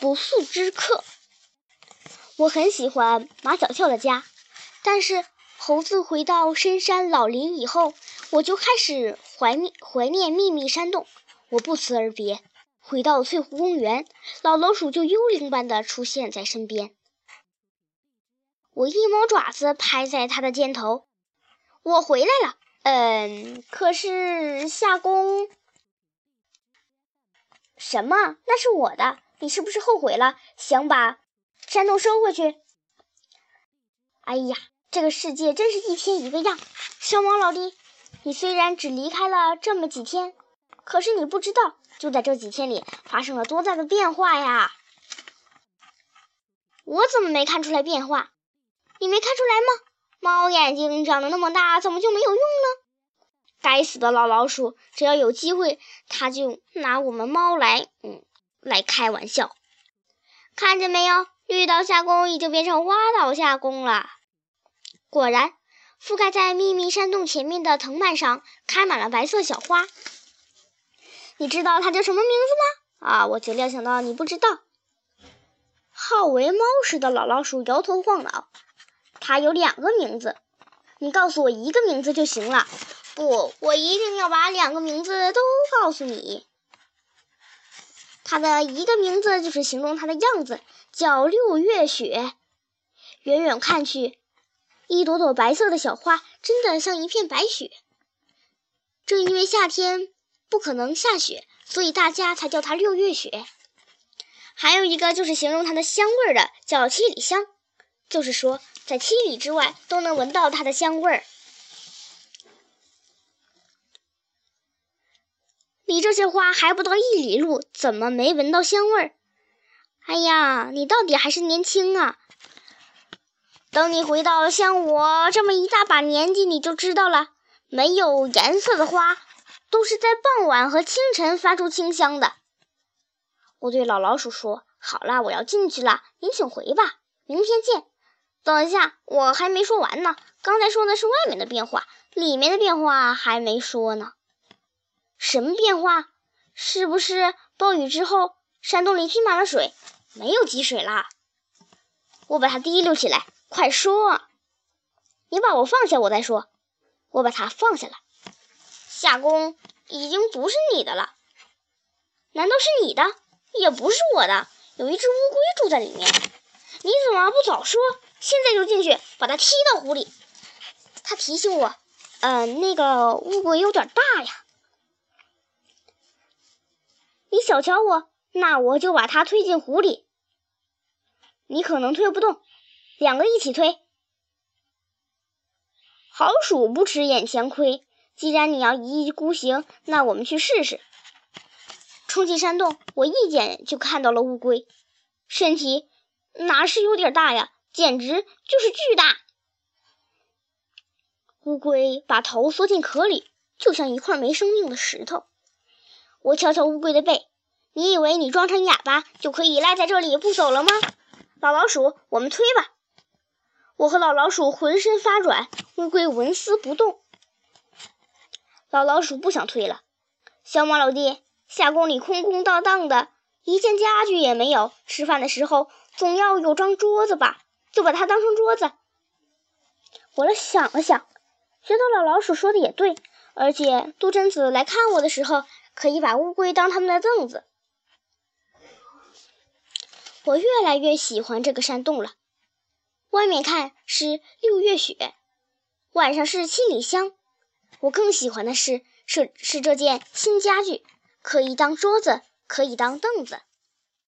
不速之客。我很喜欢马小跳的家，但是猴子回到深山老林以后，我就开始怀念怀念秘密山洞。我不辞而别，回到翠湖公园，老老鼠就幽灵般的出现在身边。我一猫爪子拍在它的肩头，我回来了。嗯，可是夏宫什么？那是我的，你是不是后悔了，想把？山洞收回去。哎呀，这个世界真是一天一个样。小猫老弟，你虽然只离开了这么几天，可是你不知道，就在这几天里发生了多大的变化呀！我怎么没看出来变化？你没看出来吗？猫眼睛长得那么大，怎么就没有用呢？该死的老老鼠，只要有机会，他就拿我们猫来，嗯，来开玩笑。看见没有？绿岛夏宫已经变成花岛夏宫了。果然，覆盖在秘密山洞前面的藤蔓上开满了白色小花。你知道它叫什么名字吗？啊，我就料想到你不知道。好为猫似的老老鼠摇头晃脑。它有两个名字，你告诉我一个名字就行了。不，我一定要把两个名字都告诉你。它的一个名字就是形容它的样子。叫六月雪，远远看去，一朵朵白色的小花真的像一片白雪。正因为夏天不可能下雪，所以大家才叫它六月雪。还有一个就是形容它的香味儿的，叫七里香，就是说在七里之外都能闻到它的香味儿。离这些花还不到一里路，怎么没闻到香味儿？哎呀，你到底还是年轻啊！等你回到像我这么一大把年纪，你就知道了。没有颜色的花，都是在傍晚和清晨发出清香的。我对老老鼠说：“好啦，我要进去了，您请回吧，明天见。”等一下，我还没说完呢。刚才说的是外面的变化，里面的变化还没说呢。什么变化？是不是暴雨之后山洞里积满了水？没有积水啦，我把它提溜起来，快说！你把我放下，我再说。我把它放下了，夏宫已经不是你的了。难道是你的？也不是我的。有一只乌龟住在里面。你怎么不早说？现在就进去把它踢到湖里。他提醒我，呃，那个乌龟有点大呀。你小瞧我，那我就把它推进湖里。你可能推不动，两个一起推。好鼠不吃眼前亏，既然你要一意孤行，那我们去试试。冲进山洞，我一眼就看到了乌龟，身体哪是有点大呀，简直就是巨大。乌龟把头缩进壳里，就像一块没生命的石头。我敲敲乌龟的背，你以为你装成哑巴就可以赖在这里不走了吗？老老鼠，我们推吧！我和老老鼠浑身发软，乌龟纹丝不动。老老鼠不想推了。小马老弟，下宫里空空荡荡的，一件家具也没有。吃饭的时候总要有张桌子吧？就把它当成桌子。我想了想，觉得老老鼠说的也对，而且杜真子来看我的时候，可以把乌龟当他们的凳子。我越来越喜欢这个山洞了。外面看是六月雪，晚上是七里香。我更喜欢的是是是这件新家具，可以当桌子，可以当凳子。